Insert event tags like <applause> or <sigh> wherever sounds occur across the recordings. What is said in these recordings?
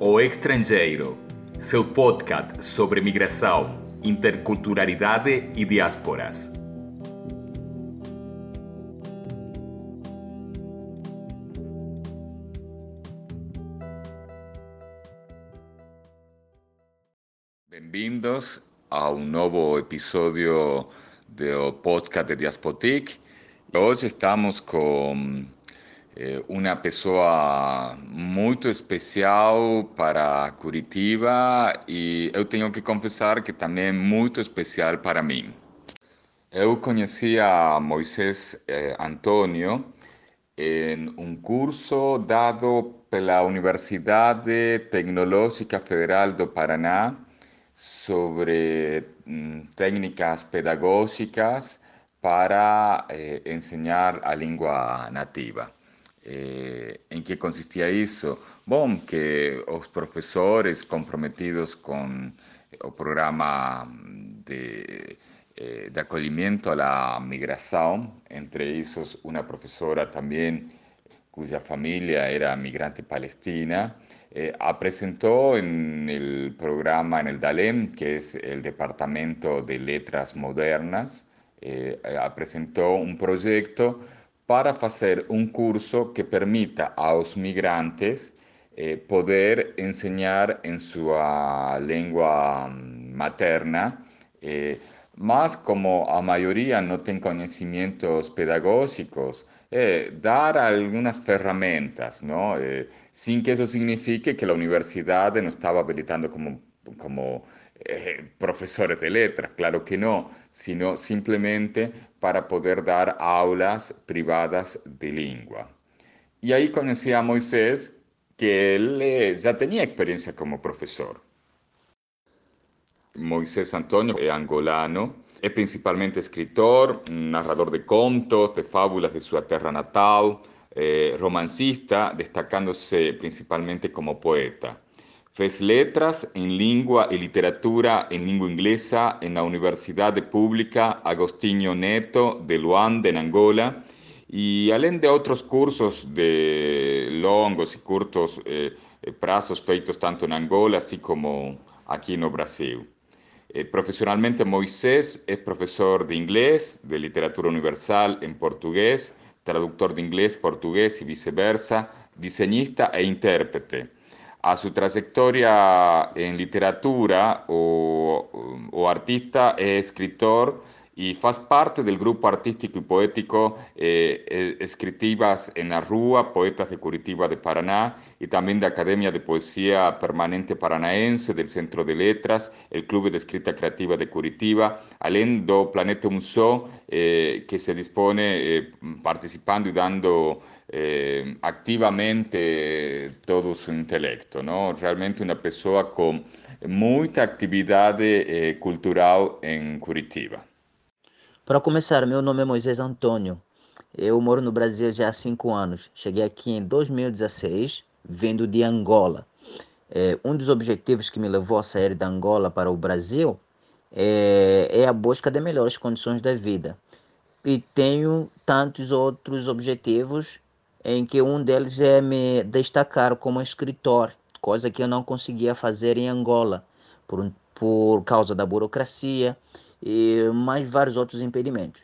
O Estrangeiro, seu podcast sobre migração, interculturalidade e diásporas. Bem-vindos a um novo episódio do podcast de Diaspotic. Hoje estamos com uma pessoa muito especial para Curitiba e eu tenho que confessar que também é muito especial para mim. Eu conheci a Moisés eh, Antônio em um curso dado pela Universidade Tecnológica Federal do Paraná sobre técnicas pedagógicas para eh, enseñar a língua nativa. Eh, em que consistia isso? Bom, que os professores comprometidos com o programa de, eh, de acolhimento à migração, entre eles uma professora também cuja família era migrante palestina, eh, apresentou no programa en el DALEM, que é o Departamento de Letras Modernas, eh, apresentou um projeto para fazer um curso que permita aos migrantes eh, poder ensinar em sua língua materna, eh, mas como a maioria não tem conhecimentos pedagógicos, eh, dar algumas ferramentas, não? Eh, sem que isso signifique que a universidade não estava habilitando como, como eh, professores de letras, claro que não, sino simplesmente para poder dar aulas privadas de língua. E aí conheci a Moisés, que ele já tinha experiência como professor. Moisés Antônio é angolano, é principalmente escritor, narrador de contos, de fábulas de sua terra natal, eh, romancista, destacándose principalmente como poeta. Fez letras em língua e literatura em língua inglesa na Universidade Pública Agostinho Neto de Luanda, em Angola, e além de outros cursos de longos e curtos eh, prazos feitos tanto em Angola, assim como aqui no Brasil. Eh, profesionalmente, Moisés es profesor de inglés, de literatura universal en portugués, traductor de inglés, portugués y viceversa, diseñista e intérprete. A su trayectoria en literatura o, artista es escritor y faz parte del grupo artístico y poético eh, eh, Escritivas en la Rúa, Poetas de Curitiba de Paraná, y también de Academia de Poesía Permanente Paranaense, del Centro de Letras, el Club de Escrita Creativa de Curitiba, além do Planeta Musó, eh, que se dispone eh, participando y dando eh, activamente todo su intelecto, ¿no? Realmente una persona con mucha actividad eh, cultural en Curitiba. Para começar, meu nome é Moisés Antônio. Eu moro no Brasil já há cinco anos. Cheguei aqui em 2016, vindo de Angola. É, um dos objetivos que me levou a sair da Angola para o Brasil é, é a busca de melhores condições de vida. E tenho tantos outros objetivos, em que um deles é me destacar como escritor, coisa que eu não conseguia fazer em Angola, por, por causa da burocracia e mais vários outros impedimentos.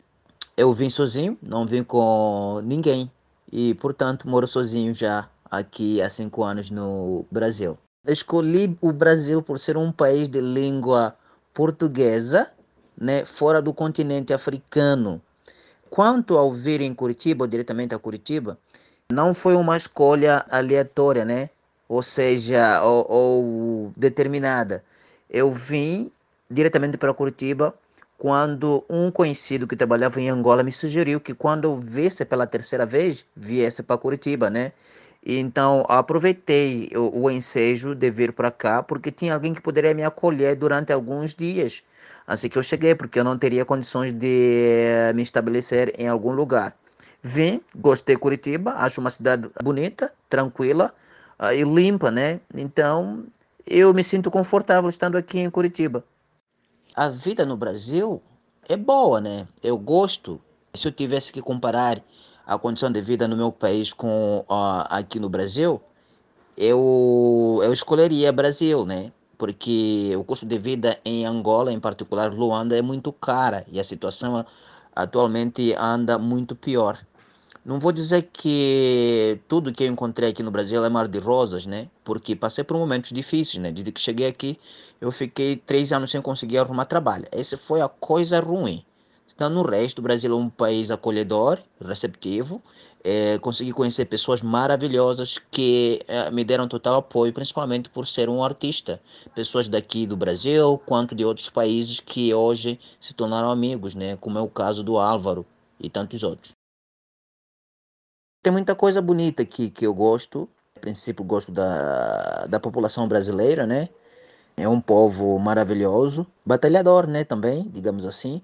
Eu vim sozinho, não vim com ninguém e, portanto, moro sozinho já aqui há cinco anos no Brasil. Escolhi o Brasil por ser um país de língua portuguesa, né, fora do continente africano. Quanto ao vir em Curitiba, ou diretamente a Curitiba, não foi uma escolha aleatória, né? Ou seja, ou, ou determinada. Eu vim diretamente para Curitiba quando um conhecido que trabalhava em Angola me sugeriu que quando eu visse pela terceira vez, viesse para Curitiba, né? Então aproveitei o, o ensejo de vir para cá porque tinha alguém que poderia me acolher durante alguns dias. Assim que eu cheguei, porque eu não teria condições de me estabelecer em algum lugar. Vim, gostei de Curitiba, acho uma cidade bonita, tranquila uh, e limpa, né? Então eu me sinto confortável estando aqui em Curitiba a vida no Brasil é boa, né? Eu gosto. Se eu tivesse que comparar a condição de vida no meu país com uh, aqui no Brasil, eu, eu escolheria Brasil, né? Porque o custo de vida em Angola, em particular Luanda, é muito cara e a situação atualmente anda muito pior. Não vou dizer que tudo que eu encontrei aqui no Brasil é mar de rosas, né? Porque passei por momentos difíceis, né? Desde que cheguei aqui, eu fiquei três anos sem conseguir arrumar trabalho. Essa foi a coisa ruim. Então, no resto, o Brasil é um país acolhedor, receptivo. É, consegui conhecer pessoas maravilhosas que é, me deram total apoio, principalmente por ser um artista. Pessoas daqui do Brasil, quanto de outros países que hoje se tornaram amigos, né? Como é o caso do Álvaro e tantos outros. Tem muita coisa bonita aqui que eu gosto. A princípio, gosto da, da população brasileira, né? É um povo maravilhoso, batalhador, né? Também, digamos assim.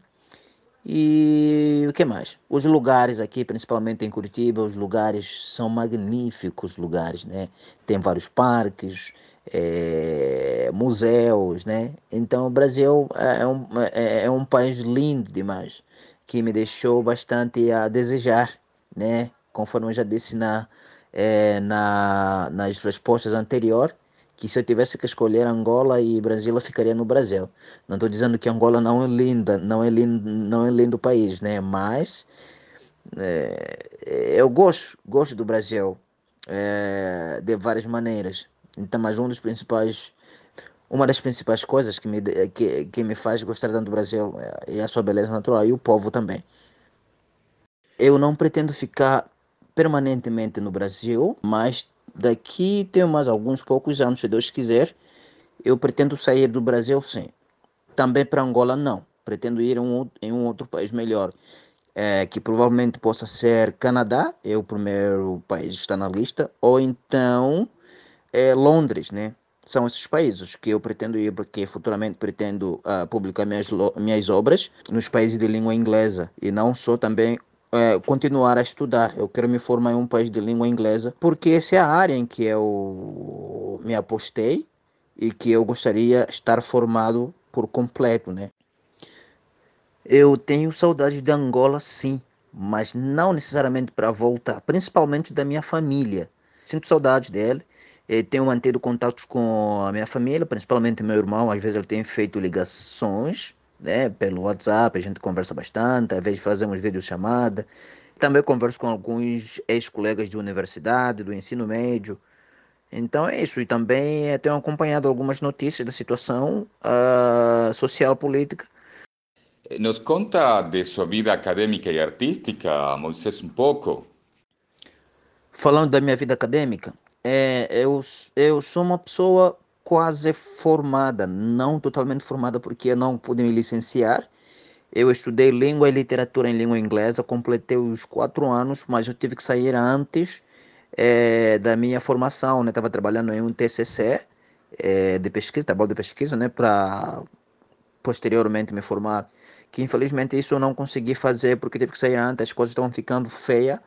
E o que mais? Os lugares aqui, principalmente em Curitiba, os lugares são magníficos lugares, né? Tem vários parques, é, museus, né? Então o Brasil é um, é, é um país lindo demais, que me deixou bastante a desejar, né? Conforme eu já disse na, é, na, nas respostas anteriores, que se eu tivesse que escolher Angola e Brasil, eu ficaria no Brasil. Não estou dizendo que Angola não é linda, não é lindo, não é lindo país, né? Mas é, eu gosto, gosto do Brasil é, de várias maneiras. Então, mas um dos principais, uma das principais coisas que me que, que me faz gostar tanto do Brasil é a sua beleza natural e o povo também. Eu não pretendo ficar permanentemente no Brasil, mas daqui tenho mais alguns poucos anos, se Deus quiser, eu pretendo sair do Brasil sim. Também para Angola não. Pretendo ir um, em um outro país melhor, é, que provavelmente possa ser Canadá, é o primeiro país que está na lista, ou então é, Londres, né? São esses países que eu pretendo ir, porque futuramente pretendo uh, publicar minhas, minhas obras nos países de língua inglesa e não só também é, continuar a estudar. Eu quero me formar em um país de língua inglesa, porque essa é a área em que eu me apostei e que eu gostaria de estar formado por completo, né? Eu tenho saudade de Angola, sim, mas não necessariamente para voltar, principalmente da minha família. Sinto saudade dele. Tenho mantido contatos com a minha família, principalmente meu irmão. Às vezes ele tem feito ligações né, pelo WhatsApp, a gente conversa bastante, às vezes fazemos videochamada. Também converso com alguns ex-colegas de universidade, do ensino médio. Então é isso. E também tenho acompanhado algumas notícias da situação uh, social política. Nos conta de sua vida acadêmica e artística, Moisés, um pouco? Falando da minha vida acadêmica, é, eu, eu sou uma pessoa quase formada, não totalmente formada porque eu não pude me licenciar. Eu estudei língua e literatura em língua inglesa, completei os quatro anos, mas eu tive que sair antes é, da minha formação, né? Estava trabalhando em um TCC é, de pesquisa, trabalho de pesquisa, né? Para posteriormente me formar. Que infelizmente isso eu não consegui fazer porque tive que sair antes, as coisas estavam ficando feias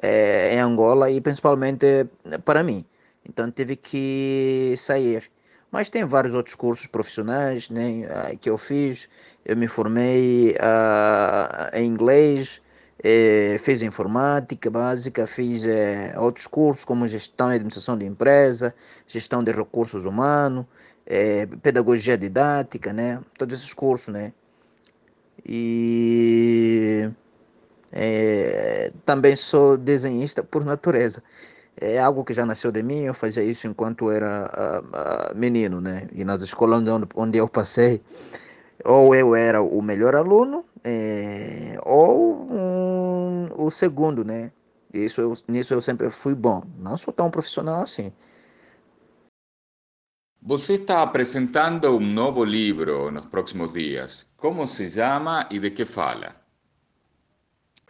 é, em Angola e principalmente para mim. Então tive que sair. Mas tem vários outros cursos profissionais né, que eu fiz. Eu me formei uh, em inglês, eh, fiz informática básica, fiz eh, outros cursos como gestão e administração de empresa, gestão de recursos humanos, eh, pedagogia didática, né, todos esses cursos. Né. E eh, também sou desenhista por natureza é algo que já nasceu de mim, eu fazia isso enquanto era uh, uh, menino, né? E nas escolas onde, onde eu passei, ou eu era o melhor aluno, é, ou um, o segundo, né? Isso eu, nisso eu sempre fui bom, não sou tão profissional assim. Você está apresentando um novo livro nos próximos dias. Como se chama e de que fala?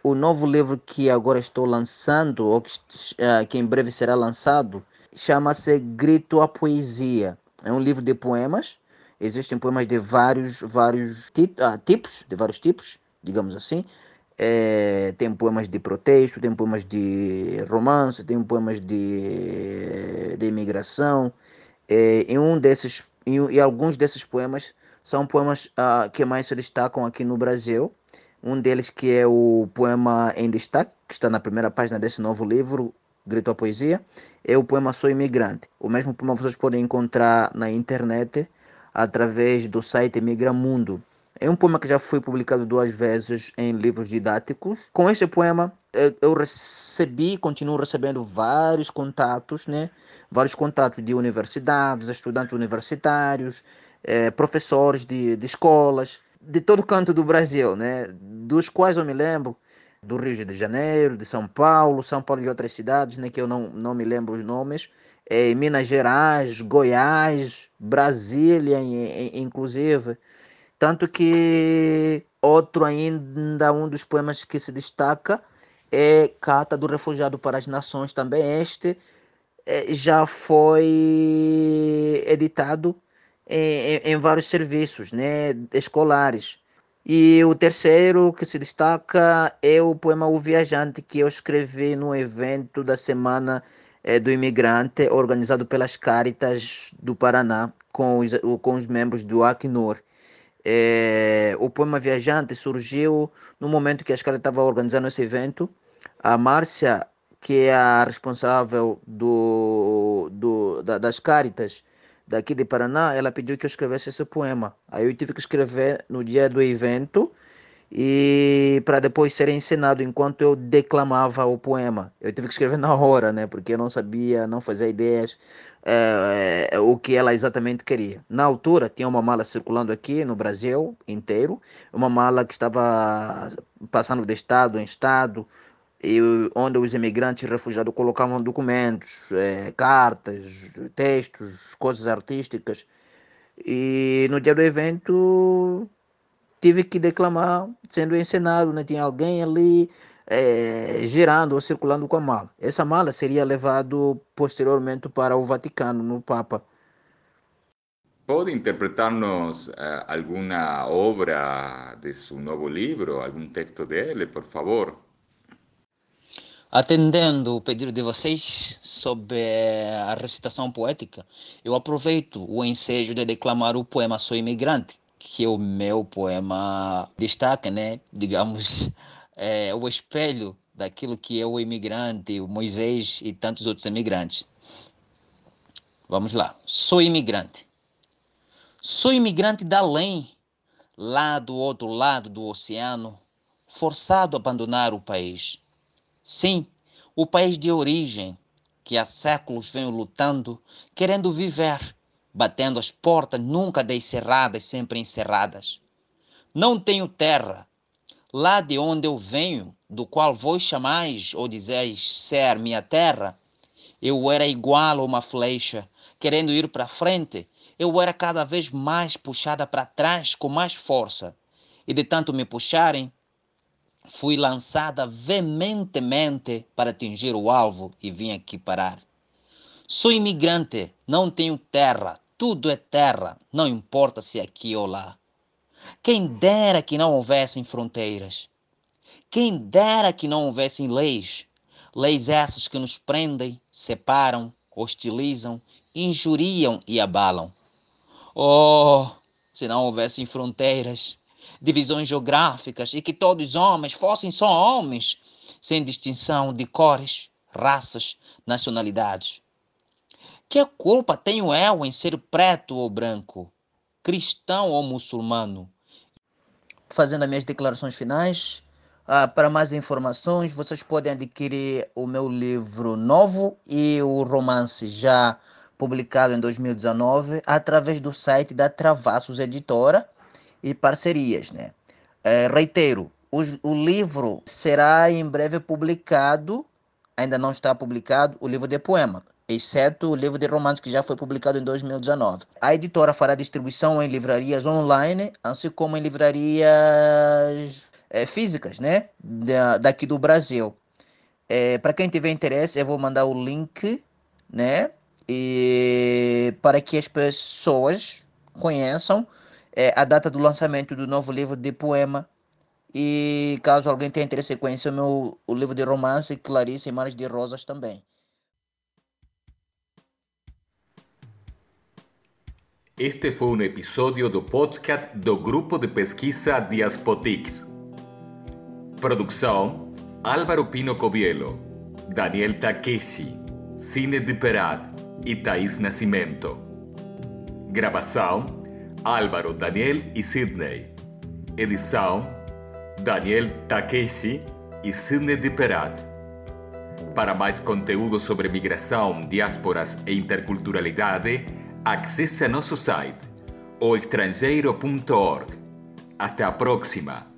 O novo livro que agora estou lançando, ou que, uh, que em breve será lançado, chama-se Grito à Poesia. É um livro de poemas. Existem poemas de vários, vários uh, tipos, de vários tipos, digamos assim. É, tem poemas de protesto, tem poemas de romance, tem poemas de, de imigração. É, e um desses e, e, alguns desses poemas são poemas uh, que mais se destacam aqui no Brasil um deles que é o poema em destaque, que está na primeira página desse novo livro, Grito à Poesia, é o poema Sou Imigrante. O mesmo poema vocês podem encontrar na internet através do site Migramundo. É um poema que já foi publicado duas vezes em livros didáticos. Com este poema, eu recebi, continuo recebendo vários contatos, né? Vários contatos de universidades, estudantes universitários, eh, professores de, de escolas, de todo canto do Brasil, né? Dos quais eu me lembro do Rio de Janeiro, de São Paulo, São Paulo e outras cidades, né? Que eu não, não me lembro os nomes. Eh, Minas Gerais, Goiás, Brasília, inclusive. Tanto que outro ainda, um dos poemas que se destaca é Carta do Refugiado para as Nações, também este é, já foi editado em, em, vários serviços né, escolares. E o terceiro que se destaca é o poema O Viajante, que eu escrevi no evento da Semana é, do Imigrante, organizado pelas Caritas do Paraná, com os, com os membros do Acnur. É, o poema Viajante surgiu no momento que a escola estava organizando esse evento. A Márcia, que é a responsável do, do, da, das Caritas daqui de Paraná, ela pediu que eu escrevesse esse poema. Aí eu tive que escrever no dia do evento e para depois ser ensinado enquanto eu declamava o poema. Eu tive que escrever <laughs> na hora, né? Porque eu não sabia, não fazia ideias é, é, o que ela exatamente queria. Na altura, tinha uma mala circulando aqui no Brasil inteiro, uma mala que estava passando de estado em estado, e onde os imigrantes refugiados colocavam documentos, é, cartas, textos, coisas artísticas. E no dia do evento tive que declamar sendo encenado, né? Tinha alguém ali é, girando ou circulando com a mala. Essa mala seria levado posteriormente para o Vaticano, no Papa. Pode interpretar-nos uh, alguma obra de seu novo livro, algum texto dele, por favor? Atendendo o pedido de vocês sobre a recitação poética, eu aproveito o ensejo de declamar o poema Sou Imigrante, que é o meu poema destaca, né? Digamos, é, <laughs> o espelho daquilo que é o imigrante, o Moisés e tantos outros imigrantes. Vamos lá. Sou imigrante. Sou imigrante da além, lá do outro lado do oceano, forçado a abandonar o país. Sim, o país de origem, que há séculos venho lutando, querendo viver, batendo as portas nunca descerradas, sempre encerradas. Não tenho terra, lá de onde eu venho, do qual vós chamais ou dizeis ser minha terra, eu era igual a uma flecha, querendo ir para frente, eu era cada vez mais puxada para trás com mais força. E de tanto me puxarem, fui lançada veementemente para atingir o alvo e vim aqui parar. Sou imigrante, não tenho terra, tudo é terra, não importa se é aqui ou lá. Quem dera que não houvessem fronteiras. Quem dera que não houvessem leis. Leis essas que nos prendem, separam, hostilizam, injuriam e abalam. Oh, se não houvessem fronteiras, divisões geográficas e que todos os homens fossem só homens, sem distinção de cores, raças, nacionalidades. Que culpa tenho eu em ser preto ou branco? cristão ou muçulmano. Fazendo as minhas declarações finais, ah, para mais informações, vocês podem adquirir o meu livro novo e o romance já publicado em 2019 através do site da Travassos Editora e parcerias. Né? É, reitero, o, o livro será em breve publicado, ainda não está publicado, o livro de poema exceto o livro de romances que já foi publicado em 2019. A editora fará distribuição em livrarias online, assim como em livrarias é, físicas, né, da, daqui do Brasil. É, para quem tiver interesse, eu vou mandar o link, né, e para que as pessoas conheçam é, a data do lançamento do novo livro de poema. E caso alguém tenha interesse em conhecer o meu o livro de romance, Clarice e Mares de Rosas também. Este foi um episódio do podcast do Grupo de Pesquisa Diaspotix. Produção: Álvaro Pino Covielo. Daniel Takeshi, Cine de Perat e Thaís Nascimento. Gravação: Álvaro, Daniel e Sidney. Edição: Daniel Takeshi e Sidney de Perat. Para mais conteúdo sobre migração, diásporas e interculturalidade, acesse nosso site oestrangeiro.org. Até a próxima!